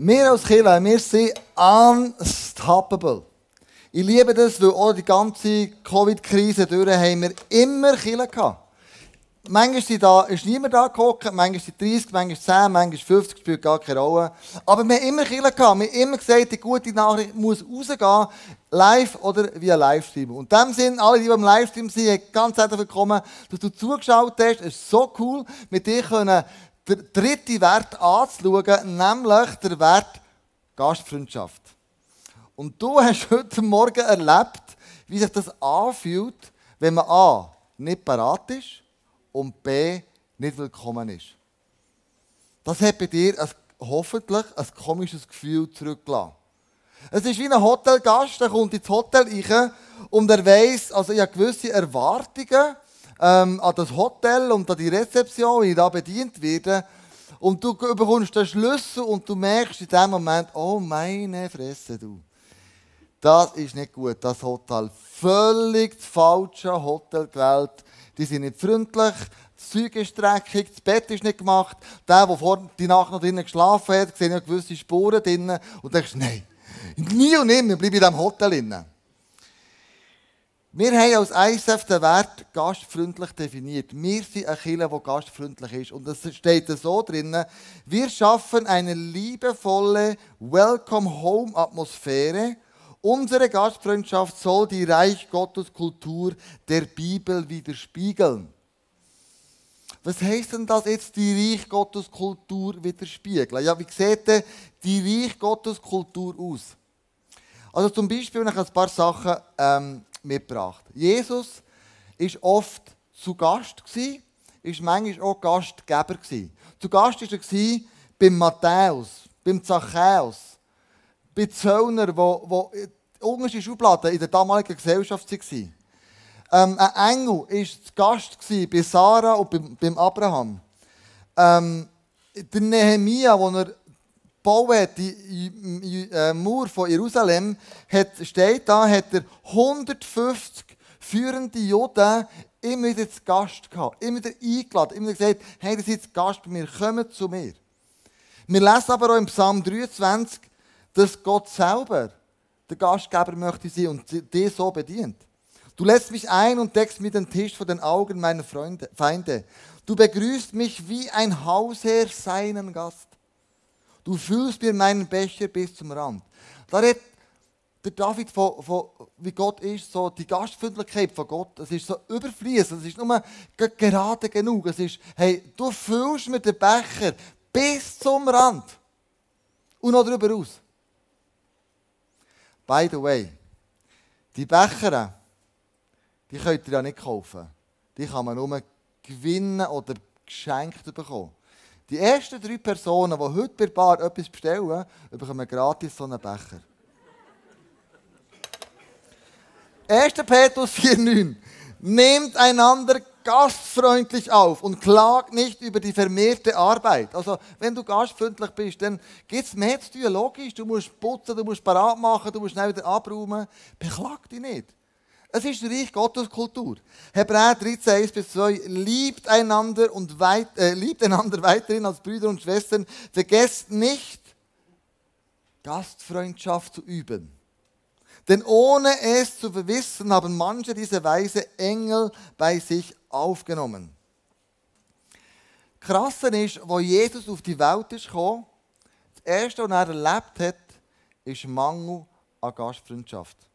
Wir als Kirche, wir sind unstoppable. Ich liebe das, weil auch die ganze Covid-Krise durch haben wir immer Kirche gehabt. Manchmal sind da, ist niemand da geguckt, manchmal sind 30, manchmal 10, manchmal 50, spielt gar keine Rolle. Aber wir haben immer Kirche gehabt. Wir haben immer gesagt, die gute Nachricht muss rausgehen, live oder via Livestream. Und in dem Sinn, alle, die im Livestream sind, ganz herzlich willkommen, dass du zugeschaut hast. Es ist so cool, mit dir können den dritten Wert anzuschauen, nämlich der Wert Gastfreundschaft. Und du hast heute Morgen erlebt, wie sich das anfühlt, wenn man A. nicht parat ist und B. nicht willkommen ist. Das hat bei dir ein, hoffentlich ein komisches Gefühl zurückgelassen. Es ist wie ein Hotelgast, der kommt ins Hotel rein und er weiss, also ich habe gewisse Erwartungen, ähm, an das Hotel und an die Rezeption, wie ich da bedient werde. Und du bekommst den Schlüssel und du merkst in dem Moment, oh meine Fresse, du. Das ist nicht gut, das Hotel. Völlig das falsche Hotel gewählt. Die sind nicht freundlich, das Zeug ist dreckig, das Bett ist nicht gemacht. Der, der vor die Nacht noch drinnen geschlafen hat, sieht ja gewisse Spuren drinnen. Und denkst, nein, nie und nimmer bleibe in diesem Hotel drinnen. Wir haben als ISF den Wert gastfreundlich definiert. Wir sind eine Kirche, die gastfreundlich ist. Und es steht so drin, wir schaffen eine liebevolle Welcome-Home-Atmosphäre. Unsere Gastfreundschaft soll die Reich Gottes Kultur der Bibel widerspiegeln. Was heißt denn das jetzt, die Reich Gottes Kultur widerspiegeln? Ja, wie sieht denn die Reich Gottes Kultur aus? Also zum Beispiel, wenn ich ein paar Sachen ähm, mitgebracht. Jesus ist oft zu Gast gsi, manchmal auch Gastgeber gsi. Zu Gast war er beim Matthäus, beim Zachäus, bei Zöllner, wo, wo Schubladen in der damaligen Gesellschaft waren. Ähm, ein Engel war zu Gast bei Sarah und beim, beim Abraham. Ähm, der Nehemia, wo er gebaut hat, die äh, Mauer von Jerusalem, hat, steht da, hat er 150 führende Juden immer wieder zu Gast gehabt, immer wieder eingeladen, immer wieder gesagt, hey, seid zu Gast bei mir, kommt zu mir. Wir lesen aber auch im Psalm 23, dass Gott selber der Gastgeber möchte sein und die so bedient. Du lässt mich ein und deckst mir den Tisch vor den Augen meiner Freunde, Feinde. Du begrüßt mich wie ein Hausherr seinen Gast. Du füllst mir meinen Becher bis zum Rand. Da redet der David von, von, wie Gott ist, so die Gastfreundlichkeit von Gott. Es ist so überfließend, es ist nur gerade genug. Es ist, hey, du füllst mir den Becher bis zum Rand. Und noch darüber aus. By the way, die Becher, die könnt ihr ja nicht kaufen. Die kann man nur gewinnen oder geschenkt bekommen. Die ersten drei Personen, die heute bei Bar etwas bestellen, bekommen gratis so einen Becher. 1. Petrus 4,9 Nehmt einander gastfreundlich auf und klagt nicht über die vermehrte Arbeit. Also, wenn du gastfreundlich bist, dann gibt es mehr zu tun. Logisch, du musst putzen, du musst parat machen, du musst schnell wieder abräumen. Beklag dich nicht. Es ist Reich Gottes Kultur. Hebräer 13, 1 bis 2. Liebt einander, und weit, äh, liebt einander weiterhin als Brüder und Schwestern. Vergesst nicht, Gastfreundschaft zu üben. Denn ohne es zu verwissen, haben manche diese Weise Engel bei sich aufgenommen. Krasser ist, wo Jesus auf die Welt ist gekommen, das erste, was er erlebt hat, ist Mangel an Gastfreundschaft.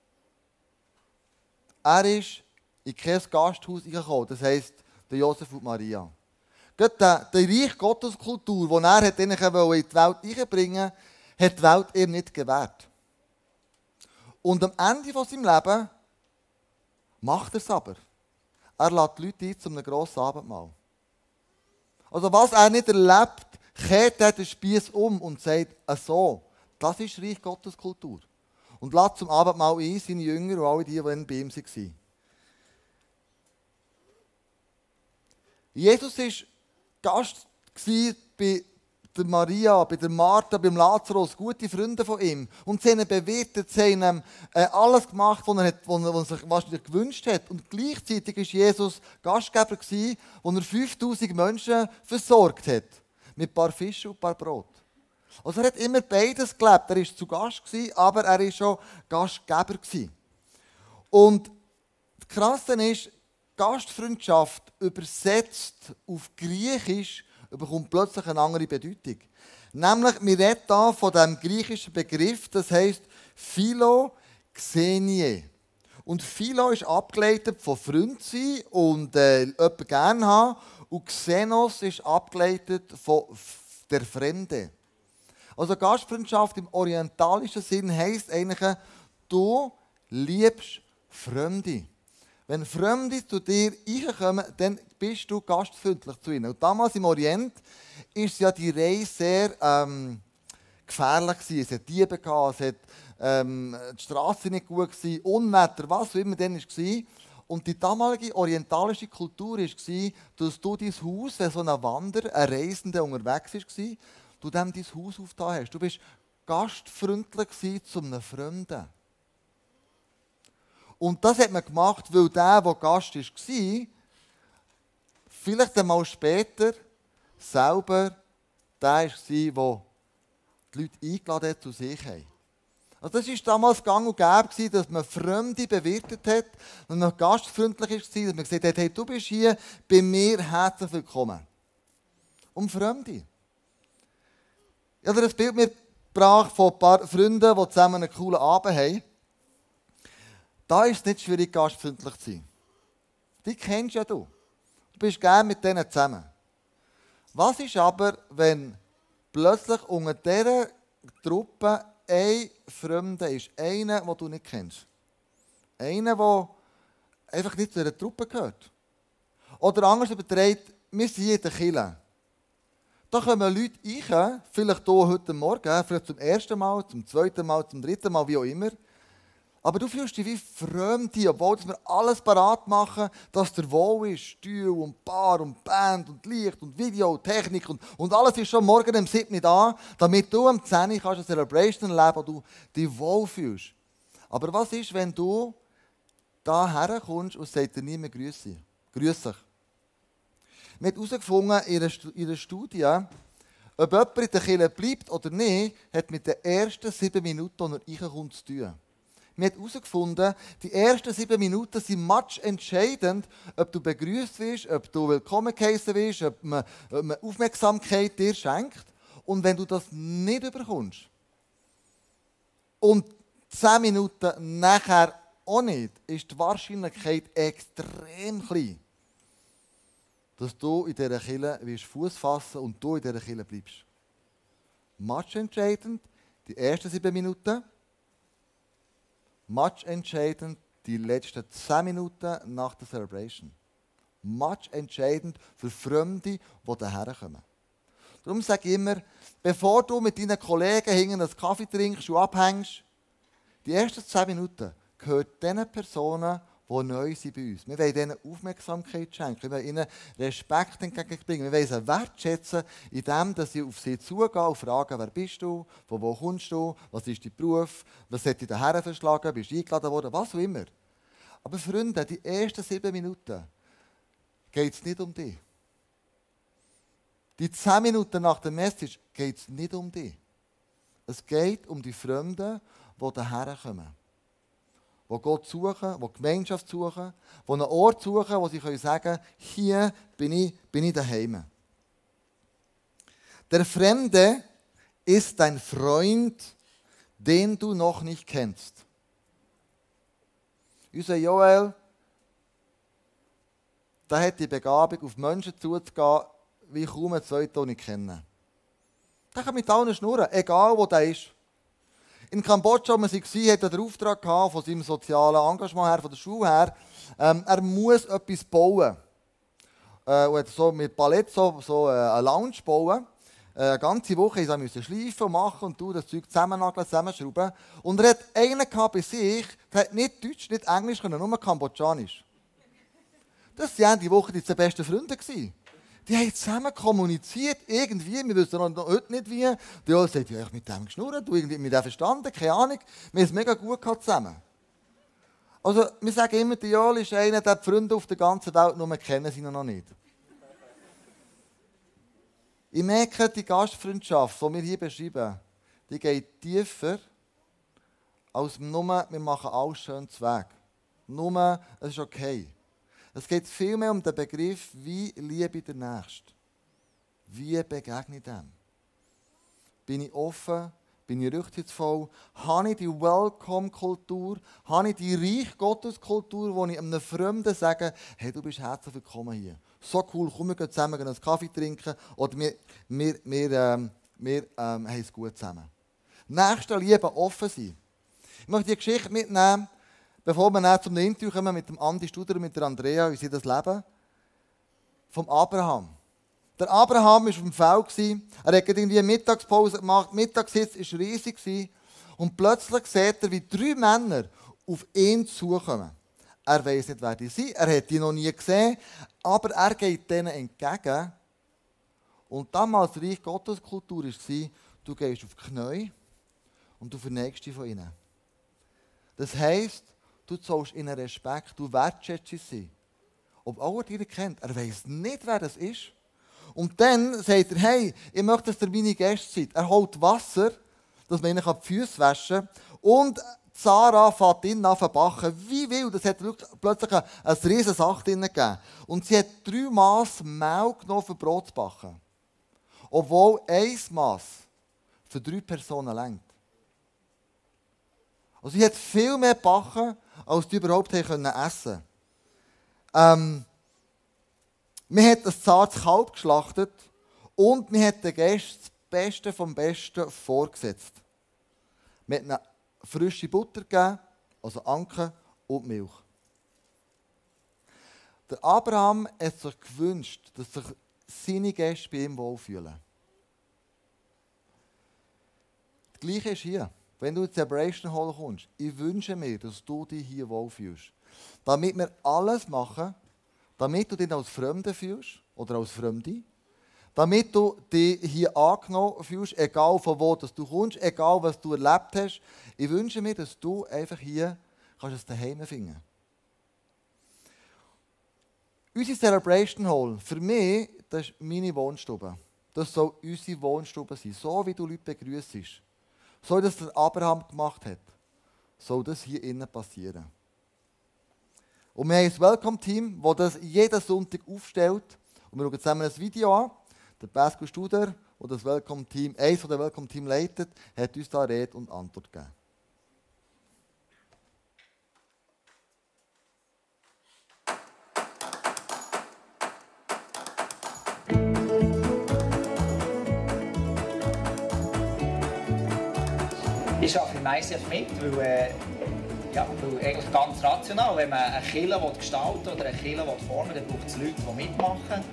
Er ist in kein Gasthaus gekommen, das heisst, der Josef und Maria. Gerade die, die Reich Gotteskultur, die er hat in die Welt einbringen hat die Welt ihm nicht gewährt. Und am Ende von seinem Leben macht er es aber. Er lädt die Leute ein zu einem grossen Abendmahl. Also was er nicht erlebt, kehrt er den Spieß um und sagt, so, das ist Reich Gottes Kultur und lädt zum Abendmahl ein, seine Jünger und alle die, die bei ihm waren. Jesus war Gast bei der Maria, bei der Martha, beim Lazarus, gute Freunde von ihm. Und sie haben ihn bewirtet, sie haben ihm äh, alles gemacht, was er, hat, was er sich wahrscheinlich gewünscht hat. Und gleichzeitig war Jesus Gastgeber, wo er 5000 Menschen versorgt hat. Mit ein paar Fischen und ein paar Brot. Also er hat immer beides gelebt. Er war zu Gast, aber er war schon Gastgeber. Und das Krasse ist, Gastfreundschaft übersetzt auf Griechisch bekommt plötzlich eine andere Bedeutung. Nämlich, wir reden hier von dem griechischen Begriff, das heißt Philoxenie. Und Philo ist abgeleitet von Freund sein und äh, jemanden gerne haben. Und Xenos ist abgeleitet von der Fremde. Also Gastfreundschaft im orientalischen Sinn heisst eigentlich, du liebst Fremde. Wenn Fremde zu dir reinkommen, dann bist du gastfreundlich zu ihnen. Und damals im Orient war ja die Reise sehr ähm, gefährlich. Es hat Diebe, gehabt, es hat, ähm, die Straße nicht gut, gewesen, Unwetter, was auch immer dann war. Und die damalige orientalische Kultur war, dass du dein Haus, wenn so ein Wanderer, ein Reisender unterwegs war, du dem dein Haus aufgetan hast. Du bist gastfreundlich zu einem Fremden. Und das hat man gemacht, weil der, der Gast war, vielleicht einmal später selber der war, der die Leute eingeladen hat zu sich haben. Also das war damals gang und gäbe, dass man Fremde bewirtet hat und man gastfreundlich war, dass man gesagt hat, hey, du bist hier bei mir herzlich willkommen. Um Fremde. Ich habe ein Bild mitgebracht von ein paar Freunden, die zusammen einen coolen Abend haben. Da ist es nicht schwierig, gastfreundlich zu sein. Die kennst ja du. Du bist gerne mit denen zusammen. Was ist aber, wenn plötzlich unter dieser Truppe ein Fremder ist? Einer, den du nicht kennst. Einer, der einfach nicht zu dieser Truppe gehört. Oder anders überträgt, wir sind in der Kirche. Da kommen Leute rein, vielleicht hier heute Morgen, vielleicht zum ersten Mal, zum zweiten Mal, zum dritten Mal, wie auch immer. Aber du fühlst dich wie Fremde, obwohl wir alles parat machen, dass der Wohl ist. Stuhl und Bar und Band und Licht und Video, Technik und, und alles ist schon morgen um 7 Uhr da, damit du am 10 Uhr kannst eine Celebration erleben wo du dich wohl fühlst. Aber was ist, wenn du da herkommst und sagt dir niemand Grüße? Grüß dich. Wir haben herausgefunden in einer Studie, ob jemand in der Kirche bleibt oder nicht, hat mit den ersten sieben Minuten, die er reinkommt, zu tun. Wir haben herausgefunden, die ersten sieben Minuten sind much entscheidend, ob du begrüßt wirst, ob du willkommen geheißen wirst, ob man, ob man Aufmerksamkeit dir schenkt. Und wenn du das nicht bekommst und zehn Minuten nachher auch nicht, ist die Wahrscheinlichkeit extrem klein, dass du in dieser Kille Fuß fassen und du in dieser Kille bleibst. Much entscheidend, die ersten sieben Minuten. Much entscheidend, die letzten zehn Minuten nach der Celebration. Much entscheidend für Fremde, die daher kommen. Darum sage ich immer, bevor du mit deinen Kollegen hinten einen Kaffee trinkst und abhängst, die ersten zehn Minuten gehört diesen Personen, die neu sind bei uns. Wir wollen ihnen Aufmerksamkeit schenken, wir wollen ihnen Respekt entgegenbringen, wir wollen sie wertschätzen, indem sie auf sie zugehen und fragen, wer bist du, von wo kommst du, was ist dein Beruf, was hat dich daher verschlagen, bist du eingeladen worden, was auch immer. Aber Freunde, die ersten sieben Minuten geht es nicht um dich. Die zehn Minuten nach der Message geht es nicht um dich. Es geht um die Fremden, die daher kommen die Gott suchen, die Gemeinschaft suchen, die einen Ort suchen, wo sie sagen können, hier bin ich, bin ich daheim. Der Fremde ist dein Freund, den du noch nicht kennst. Unser Joel, der hat die Begabung, auf Menschen zuzugehen, wie kaum ein zweiter, den ich kenne. Der kann mit allen schnurren, egal wo der ist. In Kambodscha, wo man war, hat er den Auftrag gehabt, von seinem sozialen Engagement her, von der Schule her, ähm, er muss etwas bauen. Äh, und so mit Palett so, so äh, eine Lounge bauen. Äh, eine ganze Woche musste er schleifen machen und das Zeug zusammennageln, zusammenschrauben. Und er hat einen bei sich, der hat nicht Deutsch, nicht Englisch können, nur Kambodschanisch. Das waren die Woche die besten Freunde. Gewesen. Die haben zusammen kommuniziert, irgendwie, wir wissen noch heute nicht wie. Die alle sagt, ja, ich mit dem geschnurrt, du irgendwie mit dem verstanden, keine Ahnung. Wir haben es mega gut gehabt zusammen. Also, wir sagen immer, der Joel ist einer, der die Freunde auf der ganzen Welt nur kennen sie noch nicht. Ich merke, die Gastfreundschaft, die wir hier beschreiben, die geht tiefer als nur, wir machen alles schön zu Weg. Nur, es ist okay. Es geht vielmehr um den Begriff, wie liebe ich den Nächsten. Wie begegne ich dem? Bin ich offen? Bin ich rücksichtsvoll? Habe ich die Welcome-Kultur? Habe ich die Reich-Gottes-Kultur, wo ich einem Fremden sage, hey, du bist herzlich willkommen hier. So cool, komm, wir gehen zusammen einen Kaffee trinken oder wir, wir, wir, ähm, wir ähm, haben es gut zusammen. Nächste Liebe offen sein. Ich möchte die Geschichte mitnehmen, bevor wir dann zum Interview kommen mit dem Andi Studer und mit der Andrea, wie sie das leben, vom Abraham. Der Abraham war auf dem Feld. Er hat irgendwie eine Mittagspause gemacht. Die Mittagssitz war riesig. Und plötzlich sieht er, wie drei Männer auf ihn zukommen. Er weiß nicht, wer die sind. Er hat die noch nie gesehen. Aber er geht denen entgegen. Und damals Reich Gottes Kultur war, du gehst auf die Knie und du verneigst dich von ihnen. Das heisst, du zollst ihnen Respekt, du wertschätzt sie. Ob er die kennt, er weiß nicht, wer das ist. Und dann sagt er, hey, ich möchte, dass ihr meine Gäste seid. Er holt Wasser, dass man ihnen die Füße waschen kann. Und Sarah fährt ihn an backen. Wie wild, das hat plötzlich eine, eine riesige Sache drin gegeben. Und sie hat drei Maß Mehl genommen, für Brot zu backen. Obwohl ein Maß für drei Personen längt. Also sie hat viel mehr gebacken, als sie überhaupt essen können. Ähm, man hat ein zartes Kalb geschlachtet und man hat den Gästen das Beste vom Besten vorgesetzt. Man hat ihnen frische Butter gegeben, also Anke und Milch. Der Abraham hat sich gewünscht, dass sich seine Gäste bei ihm wohlfühlen. Das Gleiche ist hier. Wenn du in die Celebration Hall kommst, ich wünsche mir, dass du dich hier wohlfühlst. Damit wir alles machen, damit du dich als Fremde fühlst oder als Fremde, damit du dich hier angenommen fühlst, egal von wo dass du kommst, egal was du erlebt hast. Ich wünsche mir, dass du einfach hier kannst es daheim finden Unsere Celebration Hall, für mich, das ist meine Wohnstube. Das soll unsere Wohnstube sein, so wie du Leute begrüßt so wie das der Abraham gemacht hat, soll das hier innen passieren. Und wir haben ein Welcome-Team, das das jeden Sonntag aufstellt. Und wir schauen zusammen ein Video an. Der Pascal Studer, der das Welcome-Team, eins der Welcome-Team leitet, hat uns da Rede und Antwort gegeben. ICF mit, weil, äh, ja, weil eigentlich ganz rational, wenn man eine Kille gestalten oder eine Kille formen dann braucht es Leute, die mitmachen.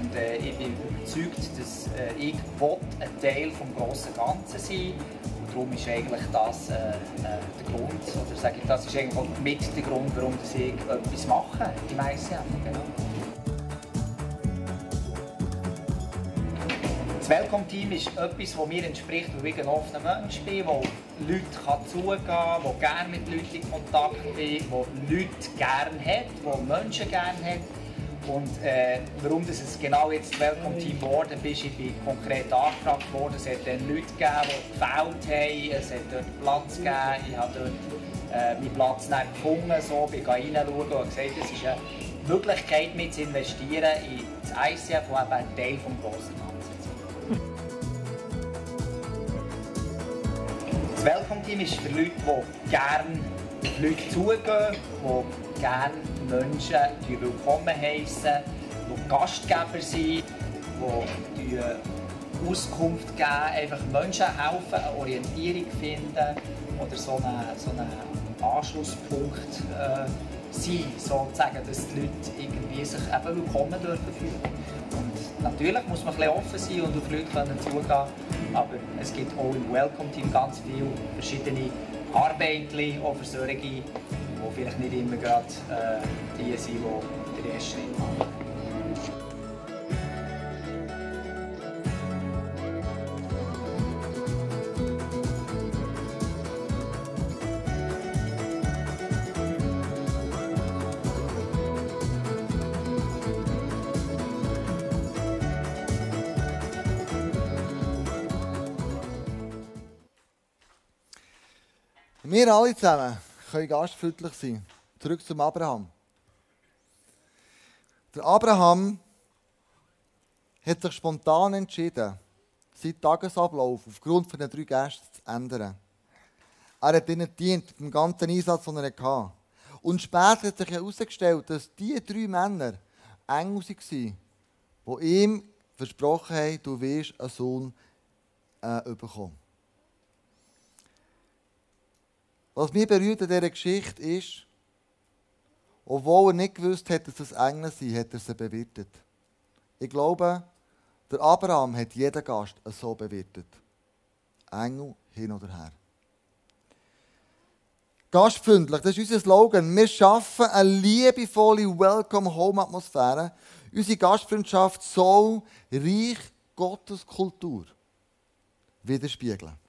Und äh, ich bin überzeugt, dass äh, ich ein Teil des grossen Ganzen sein Und darum ist eigentlich das äh, äh, der Grund, oder sage ich, das ist eigentlich auch mit der Grund, warum ich etwas mache im ICF. Genau. Das Welcome-Team ist etwas, das mir entspricht, weil ich ein offener Mensch bin, Leute kann zugehen kann, der gerne mit Leuten in Kontakt ist, der Leute gerne hat, der Menschen gerne hat. Und äh, warum das es genau jetzt das Welcome-Team geworden ist, ich bin konkret angefragt worden. Es hat dann Leute gegeben, die gefällt haben, es hat dort Platz gegeben. Ich habe dort äh, meinen Platz nicht gefunden, so, bin reinschauen und gesagt, es ist eine Möglichkeit, mit zu investieren in das ICF, das eben ein Teil des grossen Das Welcome-Team ist für Leute, die gerne Leute zugehen, die gerne Menschen willkommen heißen, die Gastgeber sind, die Auskunft geben, einfach Menschen helfen, eine Orientierung finden oder so einen, so einen Anschlusspunkt äh, sein, sozusagen, dass die Leute irgendwie sich eben willkommen dürfen fühlen. Und natürlich muss man ein bisschen offen sein und auf Leute können zugehen, aber es gibt auch im Welcome-Team ganz viele verschiedene Arbeiten, auch für die vielleicht nicht immer gerade äh, die sind, die den ersten Schritt machen. Wir alle zusammen können gastfreundlich sein. Zurück zum Abraham. Der Abraham hat sich spontan entschieden, seinen Tagesablauf aufgrund von den drei Gästen zu ändern. Er hat ihnen gedient, mit dem ganzen Einsatz, den er hatte. Und später hat sich herausgestellt, dass diese drei Männer Engel waren, die ihm versprochen haben, du wirst einen Sohn äh, bekommen. Was mich berührt an dieser Geschichte ist, obwohl er nicht gewusst hat, dass es Engel sind, hat er sie bewirtet. Ich glaube, der Abraham hat jeden Gast so bewirtet. Engel hin oder her. Gastfreundlich, das ist unser Slogan. Wir schaffen eine liebevolle Welcome-Home-Atmosphäre. Unsere Gastfreundschaft soll Reich Gottes Kultur widerspiegeln.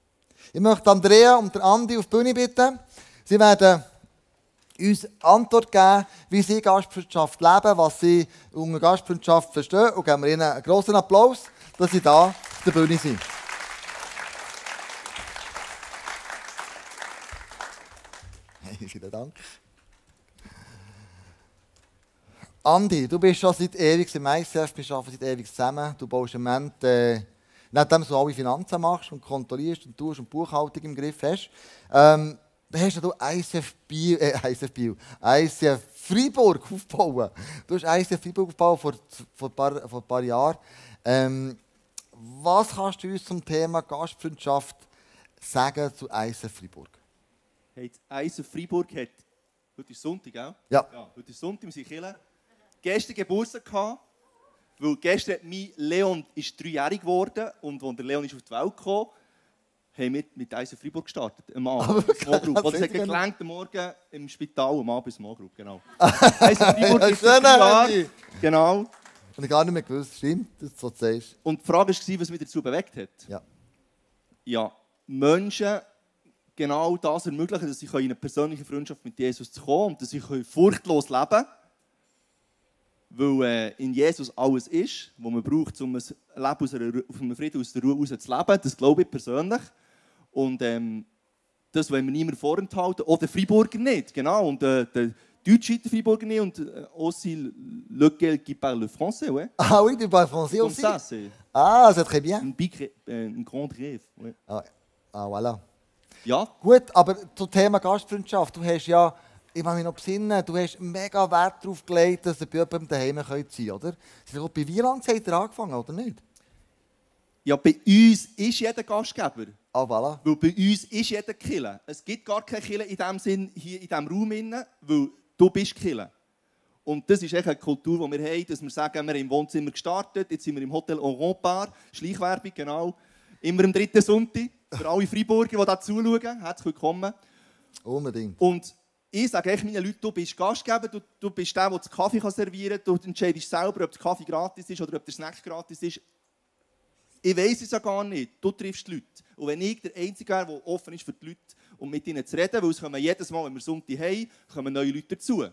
Ich möchte Andrea und Andi auf die Bühne bitten. Sie werden uns Antwort geben, wie sie Gastfreundschaft leben, was sie unter Gastfreundschaft verstehen. Und geben wir ihnen einen großen Applaus, dass sie da auf der Bühne sind. Hey, vielen Dank. Andi, du bist schon seit ewig im ICF, wir arbeiten seit ewig zusammen. Du baust im Moment, äh, nachdem du alle Finanzen machst und kontrollierst und tust und Buchhaltung im Griff hast, ähm, hast du ICF Bio, äh, ICF Bio, ICF Freiburg aufgebaut. Du hast ICF Freiburg aufgebaut vor, vor, ein, paar, vor ein paar Jahren. Ähm, was kannst du uns zum Thema Gastfreundschaft sagen zu ICF Freiburg? Hey, ICF Freiburg hat, heute ist Sonntag, gell? Ja. ja heute ist Sonntag, wir sind. Gestern Geburtstag gehabt, weil gestern mein Leon ist dreijährig geworden und als der Leon ist auf die Welt gekommen, haben wir mit ICF Freiburg gestartet, am Abend, Group. Das hat geklängt am Morgen im Spital, am Abend Small Group, genau. ICF Freiburg ist drei Jahre, genau. Und ich gar nicht mehr gewusst, stimmt, dass du so sagst. Und die Frage war, was mich dazu bewegt hat. Ja. ja, Menschen genau das ermöglichen, dass sie in eine persönliche Freundschaft mit Jesus kommen und dass sie furchtlos leben können. Weil äh, in Jesus alles ist, was man braucht, um ein Leben aus einer, auf einem Frieden aus der Ruhe heraus zu leben. Das glaube ich persönlich. Und ähm, das wollen wir niemand vorenthalten. Auch der Freiburger nicht, genau. Und äh, der Deutsche der Freiburger nicht. Und äh, aussi lequel qui parle français, ouais. Ah oui, tu parles français Comme aussi ça, c'est Ah, c'est très bien. un, big, äh, un grand rêve. Ouais. Ah, ah, voilà. Ja, Gut, aber zum Thema Gastfreundschaft. Du hast ja, ich kann mich noch besinnen, du hast mega Wert darauf gelegt, dass ihr bei jemandem daheim sein könnt, oder? Bei wie lange habt ihr angefangen, oder nicht? ja, bei uns ist jeder Gastgeber. Ah, voilà. Weil bei uns ist jeder Killer. Es gibt gar keine Killer in dem Sinn hier in diesem Raum, weil du bist Killer. Und das ist echt eine Kultur, die wir haben, dass wir sagen, wir haben im Wohnzimmer gestartet, jetzt sind wir im Hotel Europaar, Schleichwerbung, genau. Immer am dritten Sonntag, für alle Freiburger, die da zuschauen, herzlich willkommen. Unbedingt. Und ich sage echt meinen Leuten, du bist Gastgeber, du, du bist der, der den Kaffee kann servieren kann, du entscheidest selber, ob der Kaffee gratis ist oder ob der Snack gratis ist. Ich weiß es ja gar nicht. Du triffst die Leute. Und wenn ich der Einzige wäre, der offen ist für die Leute und mit ihnen zu reden, weil es kommen jedes Mal, wenn wir Sonntag haben, kommen neue Leute dazu.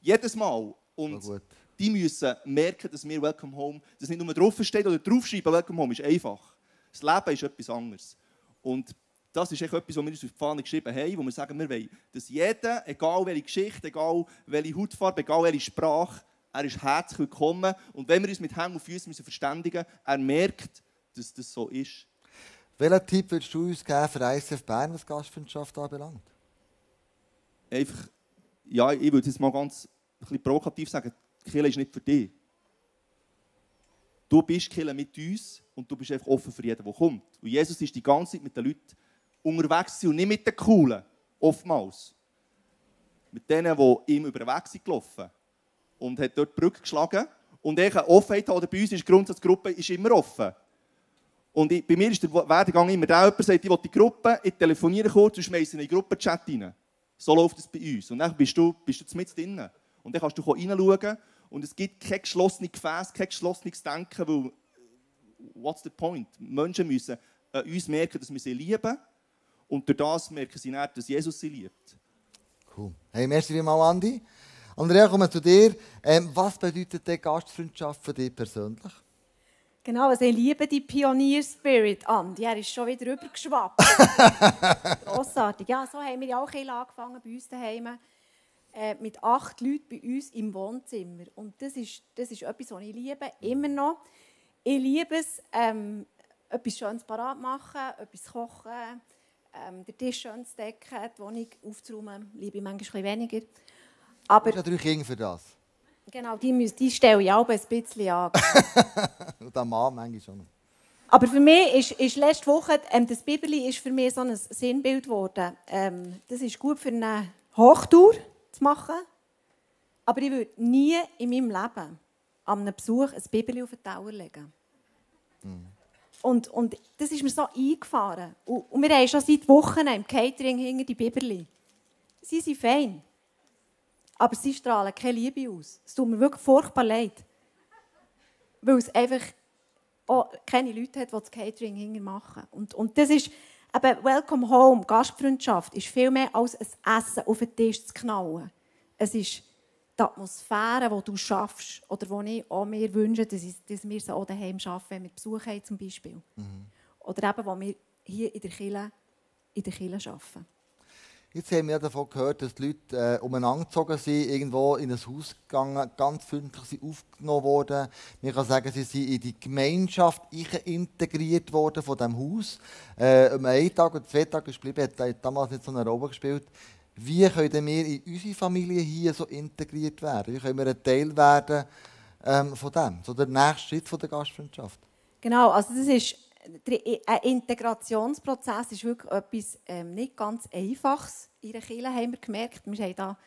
Jedes Mal. Und die müssen merken, dass wir Welcome Home, dass nicht nur draufsteht oder draufschreiben, Welcome Home ist einfach. Das Leben ist etwas anderes. Und das ist echt etwas, was wir uns auf die Fahne geschrieben haben, wo wir sagen, wir wollen, dass jeder, egal welche Geschichte, egal welche Hautfarbe, egal welche Sprache, er ist herzlich willkommen. Und wenn wir uns mit Händen und Füßen verständigen müssen, er merkt, dass das so ist. Welchen Tipp würdest du uns geben für ICF Bern, was Gastfreundschaft anbelangt? Einfach, ja, ich würde jetzt mal ganz ein bisschen provokativ sagen, Kirche ist nicht für dich. Du bist Kirche mit uns und du bist einfach offen für jeden, der kommt. Und Jesus ist die ganze Zeit mit den Leuten unterwegs gewesen und nicht mit den Coolen, oftmals. Mit denen, die ihm über den Weg sind gelaufen. Und hat dort die Brücke geschlagen. Und ich eine Offenheit oder bei uns ist die Grundsatzgruppe ist immer offen. Und ich, bei mir ist der Werdegang immer der, jemand sagt, ich will die Gruppe, ich telefoniere kurz und schmeiße in den Gruppenchat rein. So läuft es bei uns. Und dann bist du, bist du mit drin. Und dann kannst du reinschauen und es gibt kein geschlossenes Gefäß, kein geschlossenes Denken, weil, what's the point? Menschen müssen an uns merken, dass wir sie lieben und durch das merken sie nicht, dass Jesus sie liebt. Cool. Hey, merci vielmals, Andi. Andrea, kommen wir zu dir. Ähm, was bedeutet die Gastfreundschaft für dich persönlich? Genau, also ich liebe die Pionier-Spirit, Andi. Er ist schon wieder rübergeschwappt. Grossartig. Ja, so haben wir ja auch ein angefangen bei uns daheim. Äh, mit acht Leuten bei uns im Wohnzimmer. Und das ist, das ist etwas, was ich liebe, immer noch. Ich liebe es, ähm, etwas Schönes parat machen, etwas kochen, ähm, den Tisch schön zu decken, die Wohnung aufzuräumen, liebe ich manchmal weniger. Aber... Du hast drei Kinder für das. Genau, die, müssen, die stelle ich auch ein bisschen an. Und der Mann manchmal schon. Aber für mich ist, ist letzte Woche, ähm, das Bibeli ist für mich so ein Sinnbild geworden. Ähm, das ist gut für eine Hochtour zu machen. Aber ich würde nie in meinem Leben an einem Besuch ein Bibeli auf den Tower legen. Mhm. Und, und das ist mir so eingefahren. Und, und wir haben schon seit Wochen im Catering hinter die Biberli. Sie sind fein. Aber sie strahlen keine Liebe aus. Es tut mir wirklich furchtbar leid. Weil es einfach auch keine Leute hat, die das Catering hinter machen. Und, und das ist eben Welcome Home, Gastfreundschaft, ist viel mehr als ein Essen auf den Tisch zu knallen. Es ist die Atmosphäre, die du schaffst oder die ich auch mir wünsche, dass, ich, dass wir sie auch daheim schaffen, wenn wir Besuch haben zum Beispiel. Mhm. Oder eben, wo wir hier in der Kirche, in der Kirche arbeiten. Jetzt haben wir davon gehört, dass die Leute äh, umeinander gezogen sind, irgendwo in ein Haus gegangen, ganz freundlich sind aufgenommen worden. Man kann sagen, sie sind in die Gemeinschaft integriert worden von diesem Haus. Äh, um einen Tag oder zwei Tage geblieben, hat damals nicht so eine Rolle gespielt. Wie können wir in unsere Familie hier so integriert werden? Wie können wir ein Teil werden ähm, von dem, so der nächste Schritt von der Gastfreundschaft? Genau, also das ist ein Integrationsprozess ist wirklich etwas ähm, nicht ganz Einfaches. In der Kirche haben wir gemerkt, wir haben da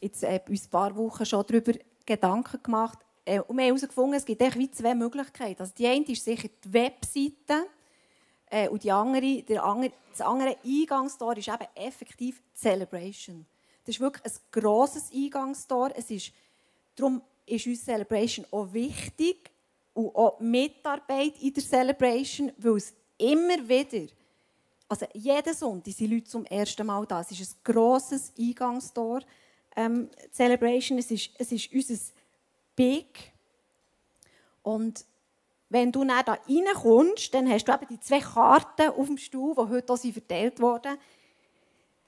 jetzt äh, uns ein paar Wochen schon darüber Gedanken gemacht äh, und wir haben herausgefunden, es gibt zwei Möglichkeiten. Also die eine ist sicher die Webseite äh, und die andere, der andere, das andere Eingangstor ist eben effektiv Celebration. Das ist wirklich ein grosses Eingangstor. Es ist, darum ist uns Celebration auch wichtig und auch Mitarbeit in der Celebration, weil es immer wieder, also jeden Sonntag sind Leute zum ersten Mal da. Es ist ein grosses Eingangstor. Ähm, Celebration, es ist, es ist unser Big. Und wenn du dann da reinkommst, dann hast du eben die zwei Karten auf dem Stuhl, die heute auch verteilt wurden.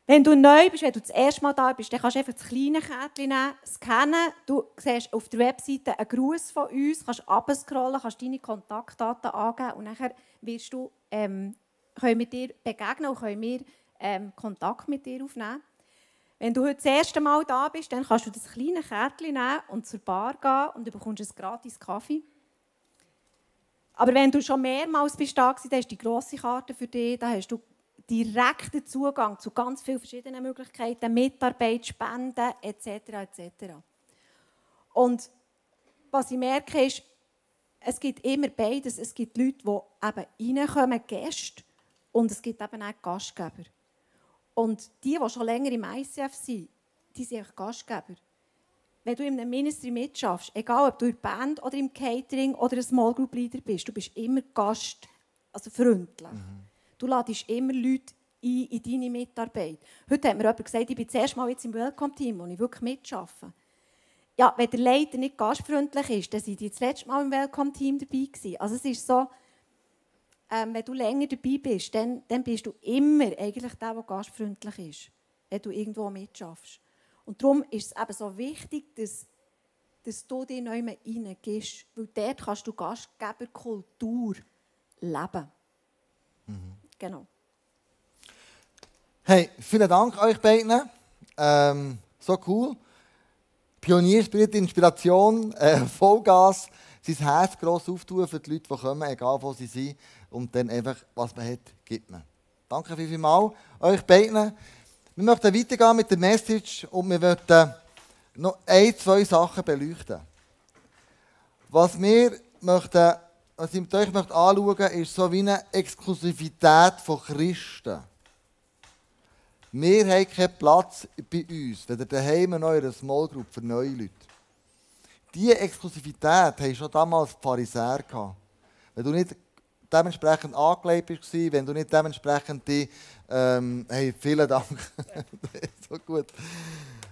Wenn du neu bist, wenn du das erste Mal da bist, dann kannst du einfach das kleine Kärtchen nehmen, scannen. Du siehst auf der Webseite einen Gruß von uns, kannst abscrollen, kannst deine Kontaktdaten angeben und dann wirst du, ähm, können wir dir begegnen und können wir ähm, Kontakt mit dir aufnehmen. Wenn du heute das erste Mal da bist, dann kannst du das kleine Kärtchen nehmen und zur Bar gehen und du bekommst einen gratis Kaffee. Aber wenn du schon mehrmals bist da warst, dann ist die grosse Karte für dich, da hast du direkten Zugang zu ganz vielen verschiedenen Möglichkeiten, Mitarbeit, Spenden etc. etc. Und was ich merke ist, es gibt immer beides. Es gibt Leute, die eben reinkommen, Gäste, und es gibt eben auch Gastgeber. Und die, die schon länger im ICF sind, die sind Gastgeber wenn du in einem Ministry mitschaffst, egal ob du in der Band oder im Catering oder ein Small Group Leader bist, du bist immer Gast, also freundlich. Mhm. Du ladest immer Leute ein in deine Mitarbeit. Heute hat mir jemand gesagt, ich bin zuerst mal jetzt im Welcome-Team, wo ich wirklich mitschaffe. Ja, wenn der Leiter nicht gastfreundlich ist, dann sind die das letzte Mal im Welcome-Team dabei gewesen. Also es ist so, ähm, wenn du länger dabei bist, dann, dann bist du immer eigentlich der, der gastfreundlich ist, wenn du irgendwo mitschaffst. Und darum ist es eben so wichtig, dass, dass du dich neu reingehst, weil dort kannst du Gastgeberkultur leben. Mhm. Genau. Hey, vielen Dank euch beiden. Ähm, so cool. Pionierspirit, Inspiration, äh, Vollgas, sein Herz gross auftun für die Leute, die kommen, egal wo sie sind. Und dann einfach, was man hat, gibt man. Danke vielmals euch beiden. Wir möchten weitergehen mit der Message und wir möchten noch ein, zwei Sachen beleuchten. Was wir möchten, was ich mit euch möchte anschauen ist so wie eine Exklusivität von Christen. Wir haben keinen Platz bei uns, weder daheim noch in einer Small Group für neue Leute. Diese Exklusivität haben schon damals die Pharisäer gehabt. Wenn du nicht dementsprechend angelegt bist, wenn du nicht dementsprechend die, ähm, hey, vielen Dank, so gut.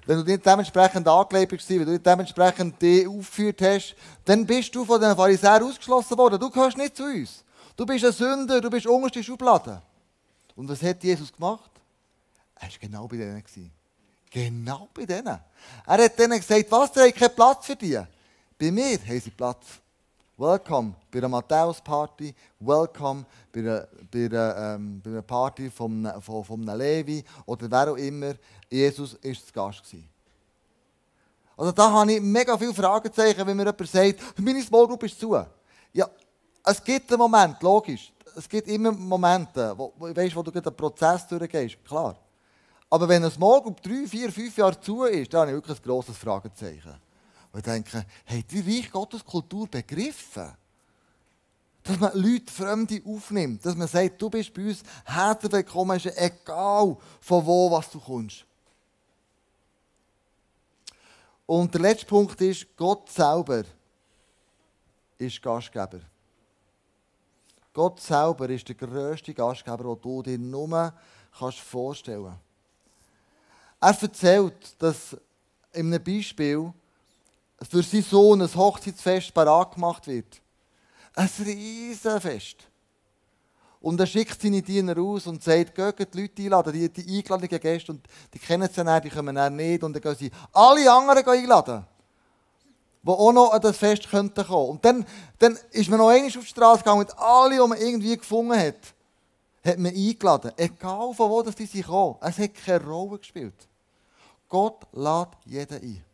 Wenn du nicht dementsprechend angelegt bist, wenn du nicht dementsprechend die aufgeführt hast, dann bist du von den Pharisäern ausgeschlossen worden. Du gehörst nicht zu uns. Du bist ein Sünder, du bist unterste Schublade. Und was hat Jesus gemacht? Er war genau bei denen. Genau bei denen. Er hat denen gesagt, was, der hat keinen Platz für dich. Bei mir haben sie Platz. Welcome bei einer Matthäus-Party, welcome bei einer, bei einer, ähm, bei einer Party von, von, von einem Levi oder wer auch immer. Jesus war zu Gast. Gewesen. Also da habe ich mega viele Fragezeichen, wenn mir jemand sagt, meine Small Group ist zu. Ja, es gibt einen Moment, logisch. Es gibt immer Momente, wo, wo, weißt, wo du einen Prozess durchgehst, klar. Aber wenn eine Small Group drei, vier, fünf Jahre zu ist, dann habe ich wirklich ein grosses Fragezeichen. Und ich denke, habt ihr Reich Gottes Kultur begriffen? Dass man Leute, Fremde aufnimmt. Dass man sagt, du bist bei uns herzlich willkommen, ist egal von wo was du kommst. Und der letzte Punkt ist, Gott selber ist Gastgeber. Gott selber ist der grösste Gastgeber, den du dir nur kannst vorstellen kannst. Er erzählt, dass in einem Beispiel für seinen Sohn ein Hochzeitsfest parat gemacht wird. Ein Riesenfest. Und er schickt seine Diener aus und sagt, geht die Leute einladen, die, die eingeladenen Gäste, und die kennen sie nicht, die kommen dann nicht, und dann gehen sie alle anderen einladen, die auch noch an das Fest könnten kommen. Und dann, dann ist man noch einmal auf die Straße gegangen, und alle, die man irgendwie gefunden hat, hat man eingeladen. Egal von wo das die sind gekommen. Es hat keine Rolle gespielt. Gott lädt jeden ein.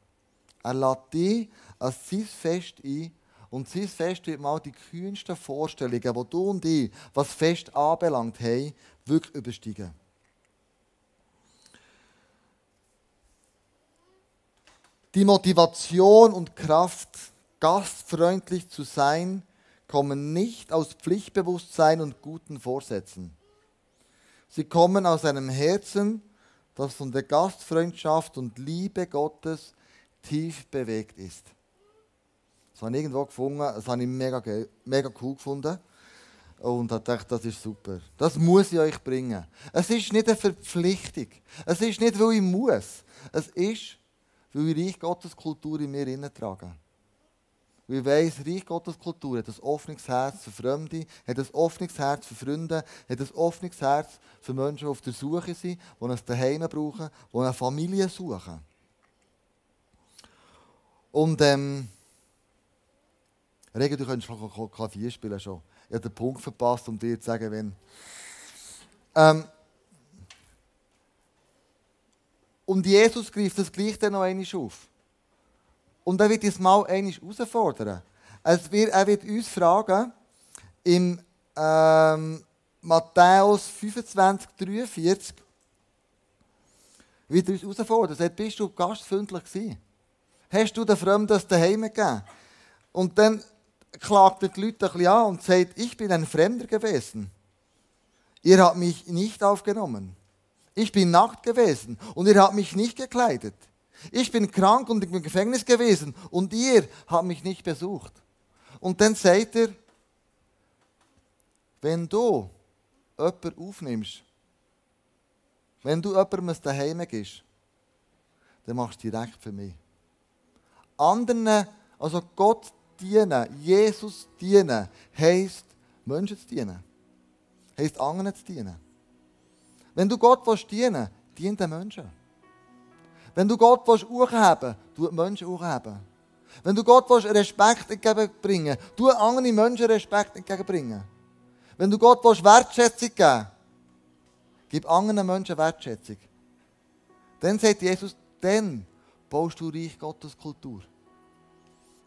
Er lädt dich an sein Fest ein. Und sein Fest wird mal die kühnsten Vorstellungen, die du und ich, was Fest anbelangt haben, wirklich übersteigen. Die Motivation und Kraft, gastfreundlich zu sein, kommen nicht aus Pflichtbewusstsein und guten Vorsätzen. Sie kommen aus einem Herzen, das von der Gastfreundschaft und Liebe Gottes tief bewegt ist. Das habe ich irgendwo gefunden, das habe ich mega, mega cool gefunden. Und habe gedacht, das ist super. Das muss ich euch bringen. Es ist nicht eine Verpflichtung. Es ist nicht, weil ich muss. Es ist, weil ich Reich Gottes Kultur in mir trage. Weil ich weiss, Reich Gottes Kultur hat ein offenes Herz für Fremde, hat ein offenes Herz für Freunde, hat ein offenes Herz für Menschen, die auf der Suche sind, die ein Daheim brauchen, die eine Familie suchen. Und ähm, Regen, du könntest schon Klavier spielen schon. Ich habe den Punkt verpasst, um dir zu sagen, wenn. Ähm, und Jesus greift das gleich dann noch einmal auf. Und er wird uns mal einmal herausfordern. Es wird, er wird uns fragen, im ähm, Matthäus 25, 43, wird er uns herausfordern. Er sagt, bist du gastfreundlich gewesen? Hast du den Fremden das daheim gegeben? Und dann klagt er die Leute ein bisschen an und sagt, ich bin ein Fremder gewesen. Ihr habt mich nicht aufgenommen. Ich bin nackt gewesen und ihr habt mich nicht gekleidet. Ich bin krank und im Gefängnis gewesen und ihr habt mich nicht besucht. Und dann sagt er, wenn du jemanden aufnimmst, wenn du jemandem daheim gehst, dann machst du direkt für mich. Anderen, also Gott dienen, Jesus dienen, heisst, Menschen zu dienen. Heisst, anderen zu dienen. Wenn du Gott willst dienen dien den Menschen. Wenn du Gott willst hochheben tu Menschen hochheben. Wenn du Gott willst Respekt entgegenbringen tu anderen Menschen Respekt entgegenbringen. Wenn du Gott willst Wertschätzung geben gib anderen Menschen Wertschätzung. Dann sagt Jesus, dann baust du Reich Gottes Kultur.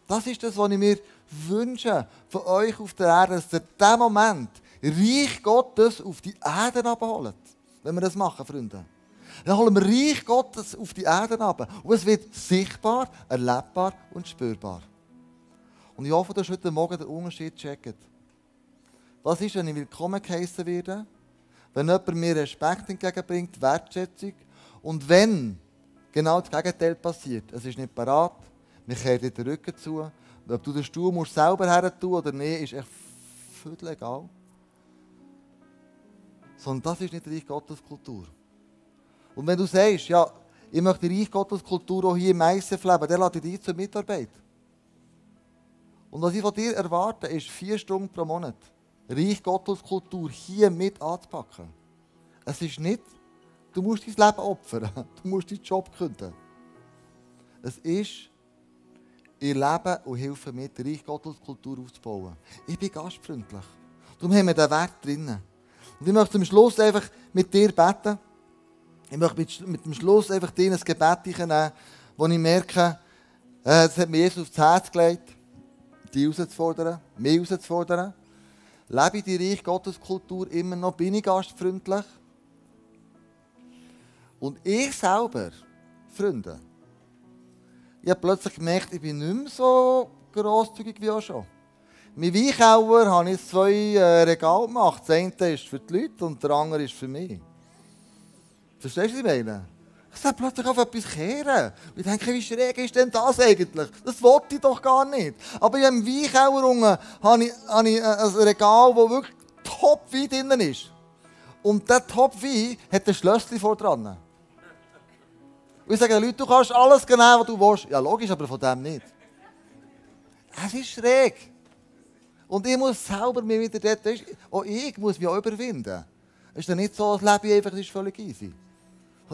Das ist das, was ich mir wünsche von euch auf der Erde, dass ihr in diesem Moment Reich Gottes auf die Erde abholt. Wenn wir das machen, Freunde. Dann holen wir Reich Gottes auf die Erde ab. Und es wird sichtbar, erlebbar und spürbar. Und ich hoffe, dass heute Morgen den Unterschied checkt. Was ist, wenn ich willkommen geheißen werde? Wenn jemand mir Respekt entgegenbringt, Wertschätzung. Und wenn genau das Gegenteil passiert, es ist nicht parat, wir kehren dir den Rücken zu. Ob du den Stuhl musst selber her tun oder nicht, ist echt völlig egal. Sondern das ist nicht Reich Gottes Kultur. Und wenn du sagst, ja, ich möchte Reich Gottes Kultur auch hier im ISF leben, dann lade ich dich zur Mitarbeit. Und was ich von dir erwarte, ist vier Stunden pro Monat Reich Gottes Kultur hier mit anzupacken. Es ist nicht du musst dein Leben opfern. Du musst deinen Job künden. Es ist, ich lebe und helfe mit, die Reich Gottes Kultur aufzubauen. Ich bin gastfreundlich. Darum haben wir diesen Wert drinnen. Und ich möchte zum Schluss einfach mit dir beten. Ich möchte mit, mit dem Schluss einfach dir ein Gebet nehmen, wo ich merke, äh, das hat mir Jesus aufs Herz gelegt, dich herauszufordern, mich herauszufordern. Lebe die Reich Gottes Kultur immer noch, bin ich gastfreundlich. Und ich selber, Freunde, ich habe plötzlich gemerkt, ich bin nicht mehr so grosszügig wie auch schon. Mein Weichauer habe ich zwei äh, Regale gemacht. Das eine ist für die Leute und der andere ist für mich. Verstehst du, was ich meine? Ich soll plötzlich auf etwas kehren. Ich denke, wie schräg ist denn das eigentlich? Das wollte ich doch gar nicht. Aber in einem Weichauer unten habe ich, habe ich äh, ein Regal, wo wirklich Top-Wein drin ist. Und dieser Top-Wein hat ein Schlösschen vor dran. Und ich sage den Leuten, du kannst alles genau, was du willst. Ja, logisch, aber von dem nicht. Es ist schräg. Und ich muss selber mir wieder dort, auch ich muss mich auch überwinden. Es ist ja nicht so, das Leben einfach ist völlig easy.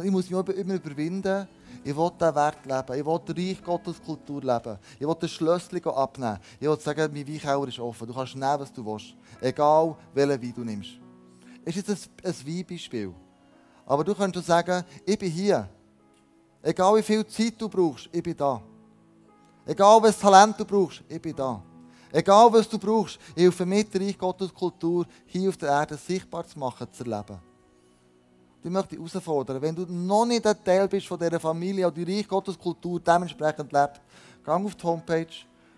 Ich muss mich immer überwinden. Ich will diesen Wert leben. Ich will die Reich Gottes Kultur leben. Ich will das Schlösschen abnehmen. Ich will sagen, mein Weichauer ist offen. Du kannst nehmen, was du willst. Egal, welchen Wein du nimmst. Es ist jetzt ein, ein Weinbeispiel. Aber du kannst sagen, ich bin hier. Egal wie viel Zeit du brauchst, ich bin da. Egal welches Talent du brauchst, ich bin da. Egal was du brauchst, ich helfe mit, Reich Gottes Kultur hier auf der Erde sichtbar zu machen, zu erleben. Ich möchte dich herausfordern, wenn du noch nicht ein Teil bist von dieser Familie oder die Reich Gottes Kultur dementsprechend lebt, geh auf die Homepage,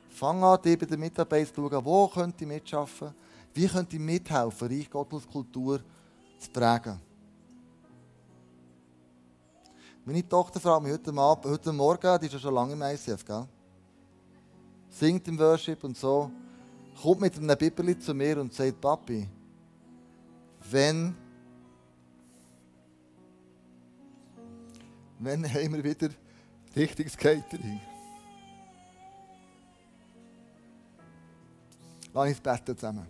fang an, dich bei den Mitarbeitern zu schauen, wo könnt ihr mitschaffen, wie könnt ihr mithelfen, Reich Gottes Kultur zu prägen. Meine Tochter fragt mich heute, Abend, heute Morgen, die ist ja schon lange im ICF, gell? singt im Worship und so, kommt mit einem Bibeli zu mir und sagt, Papi, wenn, wenn haben wir wieder richtiges Catering? Lass uns beten zusammen.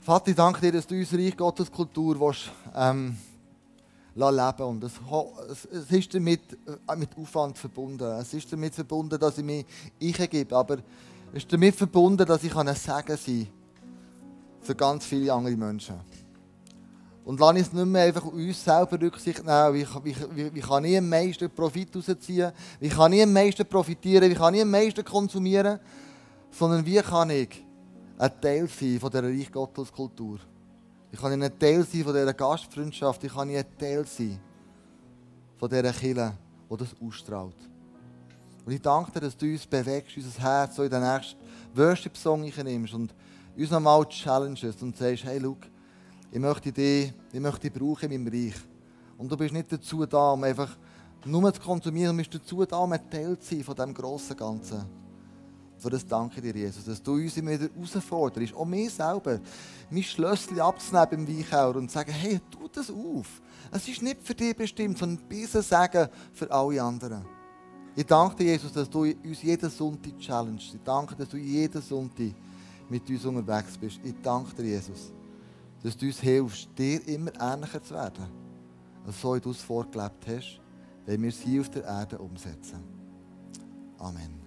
Vater, ich danke dir, dass du uns Reich Gottes Kultur willst, ähm, leben Und es, es ist damit äh, mit Aufwand verbunden. Es ist damit verbunden, dass ich mich eingebe. Aber es ist damit verbunden, dass ich ein Segen sein kann für ganz viele andere Menschen. Und lass uns nicht mehr einfach uns selber Rücksicht nehmen, wie, wie, wie, wie kann ich am meisten Profit rausziehen, wie kann ich am meisten profitieren, wie kann ich am meisten konsumieren, sondern wie kann ich ein Teil sein von dieser Reich Gottes Kultur. Ich kann ein Teil sein von dieser Gastfreundschaft. Ich kann ein Teil sein von dieser Kirche, die das ausstrahlt. Und ich danke dir, dass du uns bewegst, unser Herz so in den nächsten Worship-Song nimmst und uns nochmal challenges und sagst, hey, schau, ich möchte dich, ich möchte dich brauchen in meinem Reich. Und du bist nicht dazu da, um einfach nur zu konsumieren, du bist dazu da, um ein Teil zu sein von diesem grossen Ganzen. Für das danke dir, Jesus, dass du uns immer wieder herausforderst, auch mir selber, mein Schlösschen abzunehmen beim Weichauer und zu sagen, hey, tu das auf. Es ist nicht für dich bestimmt, sondern bisschen Sagen für alle anderen. Ich danke dir, Jesus, dass du uns jeden Sonntag challengest. Ich danke dir, dass du jeden Sonntag mit uns unterwegs bist. Ich danke dir, Jesus, dass du uns hilfst, dir immer ähnlicher zu werden. So wie du es vorgelebt hast, wenn wir es hier auf der Erde umsetzen. Amen.